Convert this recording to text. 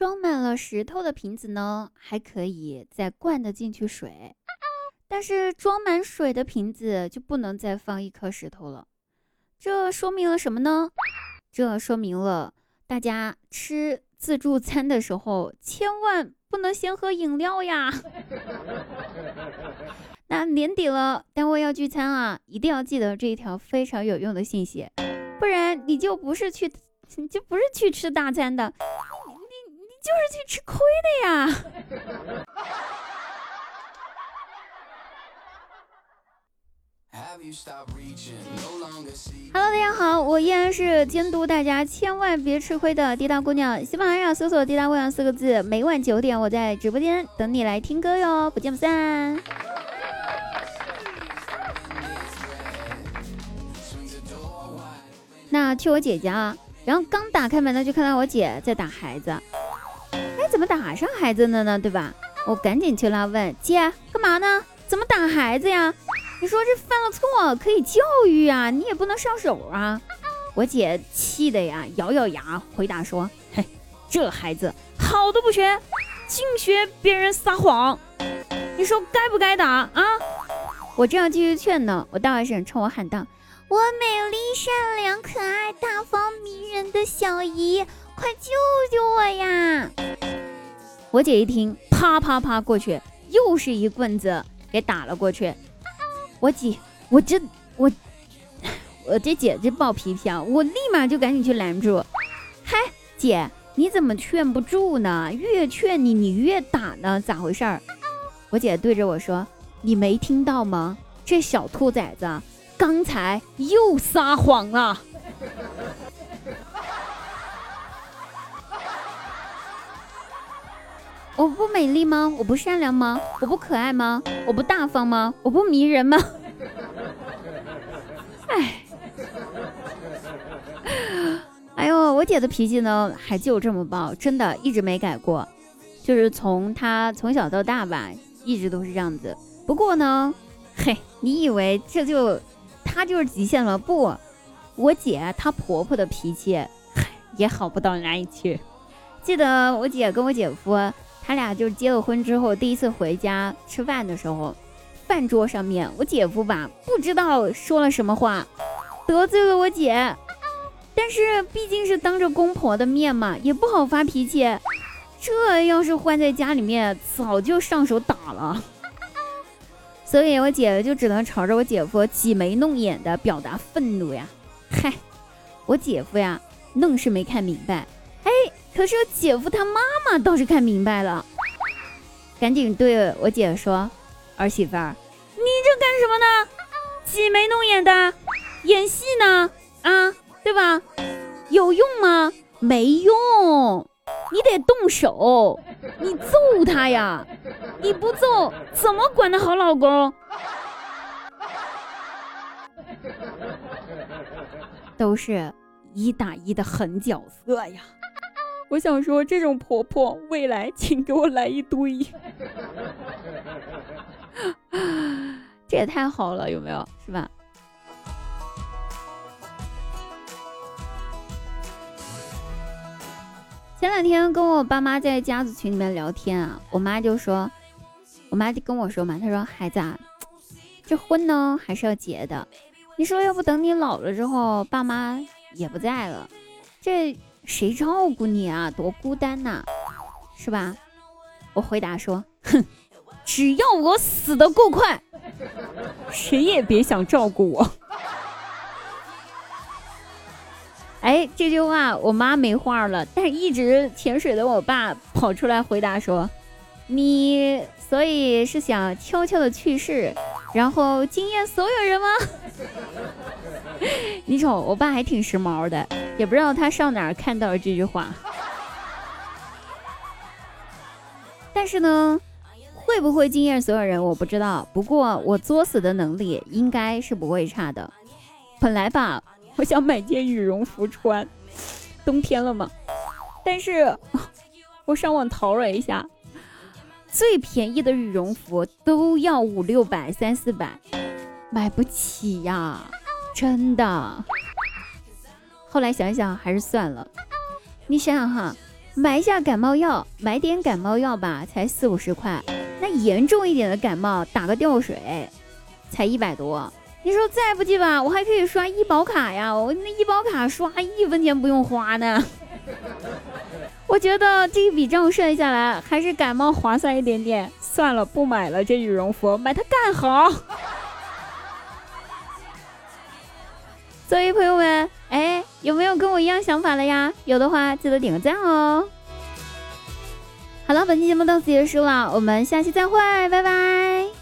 装满了石头的瓶子呢，还可以再灌得进去水，但是装满水的瓶子就不能再放一颗石头了。这说明了什么呢？这说明了大家吃自助餐的时候，千万不能先喝饮料呀。那年底了，单位要聚餐啊，一定要记得这一条非常有用的信息，不然你就不是去，你 就不是去吃大餐的。就是去吃亏的呀！Hello，大家好，我依然是监督大家千万别吃亏的滴答姑娘。喜马拉雅搜索“滴答姑娘”四个字，每晚九点我在直播间等你来听歌哟，不见不散。那去我姐家，然后刚打开门呢，就看到我姐在打孩子。怎么打上孩子的呢？对吧？我赶紧去拉问姐干嘛呢？怎么打孩子呀？你说这犯了错可以教育啊，你也不能上手啊！我姐气的呀，咬咬牙回答说：“嘿，这孩子好都不学，净学别人撒谎，你说该不该打啊？”我正要继续劝呢，我大外甥冲我喊道：“我美丽、善良、可爱、大方、迷人的小姨，快救救我呀！”我姐一听，啪啪啪过去，又是一棍子给打了过去。我姐，我这我 我这姐这暴脾气啊，我立马就赶紧去拦住。嗨，姐，你怎么劝不住呢？越劝你，你越打呢？咋回事儿？我姐对着我说：“你没听到吗？这小兔崽子刚才又撒谎了。”我不美丽吗？我不善良吗？我不可爱吗？我不大方吗？我不迷人吗？哎，哎呦，我姐的脾气呢，还就这么暴，真的一直没改过，就是从她从小到大吧，一直都是这样子。不过呢，嘿，你以为这就她就是极限了？不，我姐她婆婆的脾气也好不到哪里去。记得我姐跟我姐夫。他俩就是结了婚之后第一次回家吃饭的时候，饭桌上面我姐夫吧不知道说了什么话，得罪了我姐，但是毕竟是当着公婆的面嘛，也不好发脾气。这要是换在家里面，早就上手打了。所以我姐就只能朝着我姐夫挤眉弄眼的表达愤怒呀。嗨，我姐夫呀，愣是没看明白。哎。可是我姐夫他妈妈倒是看明白了，赶紧对我姐说：“儿媳妇儿，你这干什么呢？挤眉弄眼的，演戏呢？啊，对吧？有用吗？没用，你得动手，你揍他呀！你不揍，怎么管的好老公？都是一打一的狠角色呀。”我想说，这种婆婆未来请给我来一堆，这也太好了，有没有？是吧？前两天跟我爸妈在家族群里面聊天啊，我妈就说，我妈就跟我说嘛，她说孩子啊，这婚呢还是要结的，你说要不等你老了之后，爸妈也不在了，这。谁照顾你啊？多孤单呐，是吧？我回答说：“哼，只要我死的够快，谁也别想照顾我。”哎，这句话我妈没话了，但是一直潜水的我爸跑出来回答说：“你所以是想悄悄的去世，然后惊艳所有人吗？” 你瞅，我爸还挺时髦的，也不知道他上哪儿看到这句话。但是呢，会不会惊艳所有人，我不知道。不过我作死的能力应该是不会差的。本来吧，我想买件羽绒服穿，冬天了嘛。但是我上网淘了一下，最便宜的羽绒服都要五六百、三四百，买不起呀。真的，后来想想还是算了。你想想哈，买一下感冒药，买点感冒药吧，才四五十块。那严重一点的感冒，打个吊水，才一百多。你说再不济吧，我还可以刷医保卡呀，我那医保卡刷一分钱不用花呢。我觉得这笔账算下来，还是感冒划算一点点。算了，不买了，这羽绒服买它干好。所以朋友们，哎，有没有跟我一样想法了呀？有的话记得点个赞哦。好了，本期节目到此结束了，我们下期再会，拜拜。